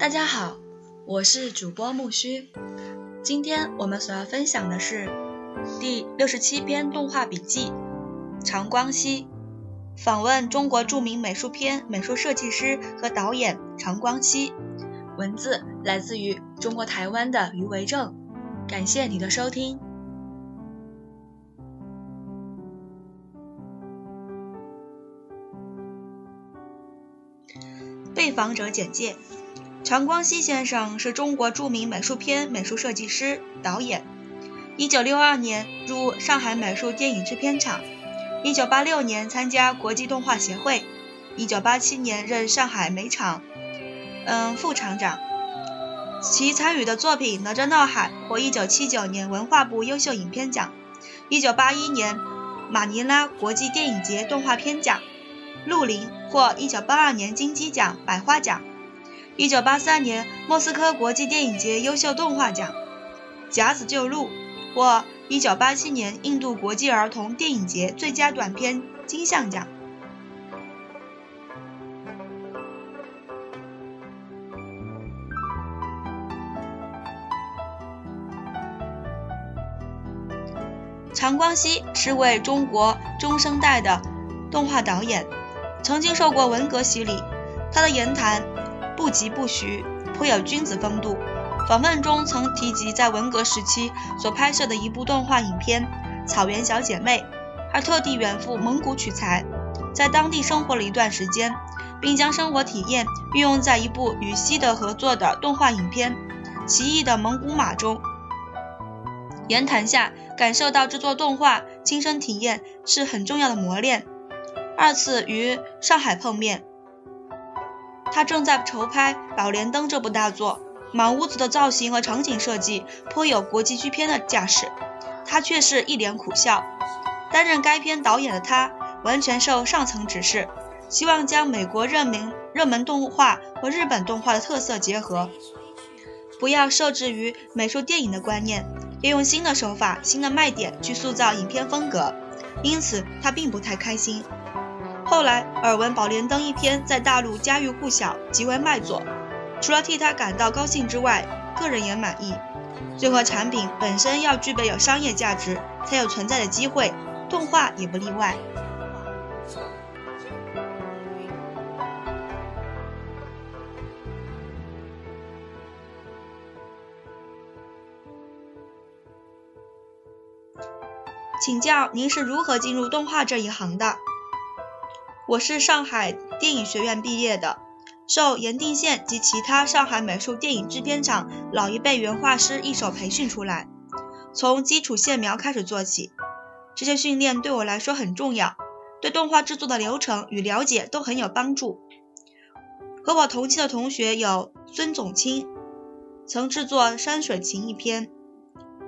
大家好，我是主播木须。今天我们所要分享的是第六十七篇动画笔记《长光熙》，访问中国著名美术片美术设计师和导演长光熙。文字来自于中国台湾的余维正。感谢你的收听。被访者简介。常光熙先生是中国著名美术片美术设计师、导演。1962年入上海美术电影制片厂，1986年参加国际动画协会，1987年任上海美厂嗯副厂长。其参与的作品《哪吒闹海》获1979年文化部优秀影片奖，1981年马尼拉国际电影节动画片奖，《鹿林》获1982年金鸡奖百花奖。一九八三年莫斯科国际电影节优秀动画奖，《甲子救路》获一九八七年印度国际儿童电影节最佳短片金像奖。常光熙是位中国中生代的动画导演，曾经受过文革洗礼，他的言谈。不疾不徐，颇有君子风度。访问中曾提及在文革时期所拍摄的一部动画影片《草原小姐妹》，还特地远赴蒙古取材，在当地生活了一段时间，并将生活体验运用在一部与西德合作的动画影片《奇异的蒙古马》中。言谈下感受到制作动画亲身体验是很重要的磨练。二次与上海碰面。他正在筹拍《宝莲灯》这部大作，满屋子的造型和场景设计颇有国际巨片的架势，他却是一脸苦笑。担任该片导演的他，完全受上层指示，希望将美国热门热门动画和日本动画的特色结合，不要受制于美术电影的观念，利用新的手法、新的卖点去塑造影片风格。因此，他并不太开心。后来耳闻《宝莲灯》一篇在大陆家喻户晓，极为卖座，除了替他感到高兴之外，个人也满意。任何产品本身要具备有商业价值，才有存在的机会，动画也不例外。请教您是如何进入动画这一行的？我是上海电影学院毕业的，受严定县及其他上海美术电影制片厂老一辈原画师一手培训出来，从基础线描开始做起。这些训练对我来说很重要，对动画制作的流程与了解都很有帮助。和我同期的同学有孙总清，曾制作《山水情》一篇；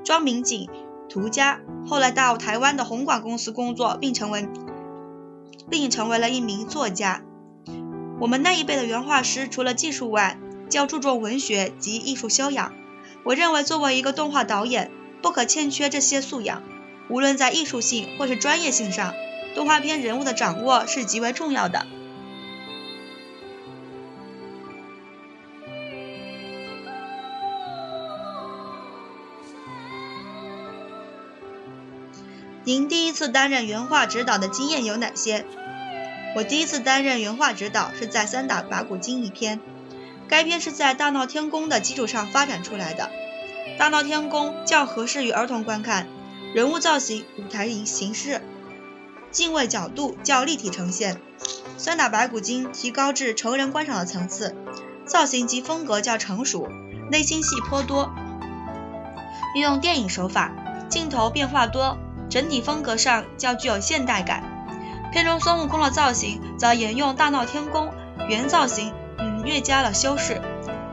庄明景、涂家，后来到台湾的红馆公司工作，并成为。并成为了一名作家。我们那一辈的原画师，除了技术外，较注重文学及艺术修养。我认为，作为一个动画导演，不可欠缺这些素养。无论在艺术性或是专业性上，动画片人物的掌握是极为重要的。您第一次担任原画指导的经验有哪些？我第一次担任原画指导是在《三打白骨精》一篇，该片是在《大闹天宫》的基础上发展出来的，《大闹天宫》较合适于儿童观看，人物造型、舞台形式、镜位角度较立体呈现，《三打白骨精》提高至成人观赏的层次，造型及风格较成熟，内心戏颇多，运用电影手法，镜头变化多。整体风格上较具有现代感，片中孙悟空的造型则沿用大闹天宫原造型，嗯，略加了修饰。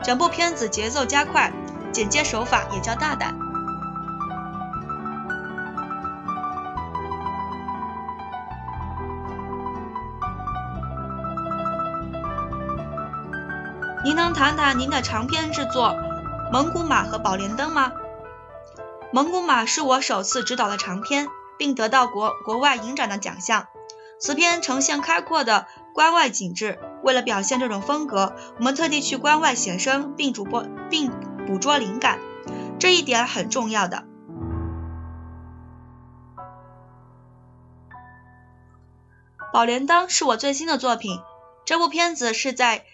整部片子节奏加快，剪接手法也较大胆。您能谈谈您的长篇制作《蒙古马》和《宝莲灯》吗？蒙古马是我首次执导的长片，并得到国国外影展的奖项。此片呈现开阔的关外景致，为了表现这种风格，我们特地去关外写生，并主播并捕捉灵感，这一点很重要的。《宝莲灯》是我最新的作品，这部片子是在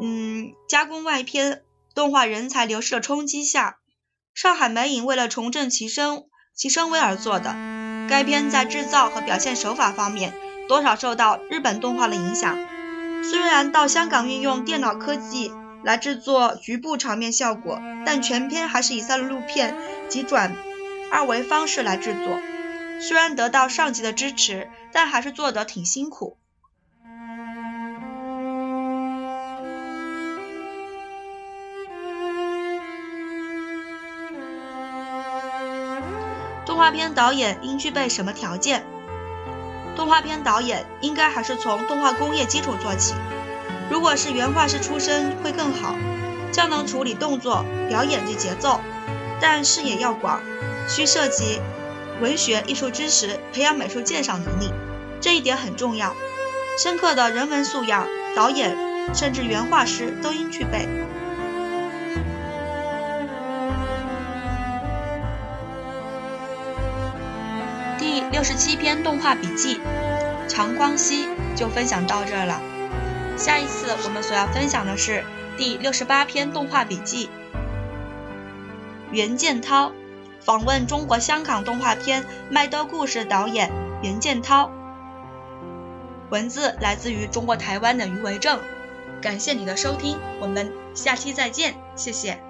嗯加工外片动画人才流失的冲击下，上海美影为了重振其声其声威而做的。该片在制造和表现手法方面多少受到日本动画的影响，虽然到香港运用电脑科技来制作局部场面效果，但全片还是以三轮录片及转二维方式来制作。虽然得到上级的支持，但还是做得挺辛苦。动画片导演应具备什么条件？动画片导演应该还是从动画工业基础做起。如果是原画师出身会更好，较能处理动作、表演及节奏。但视野要广，需涉及。文学艺术知识，培养美术鉴赏能力，这一点很重要。深刻的人文素养，导演甚至原画师都应具备。六十七篇动画笔记《长光熙》就分享到这了。下一次我们所要分享的是第六十八篇动画笔记《袁建涛》。访问中国香港动画片《麦兜故事》导演袁建涛，文字来自于中国台湾的余维正。感谢你的收听，我们下期再见，谢谢。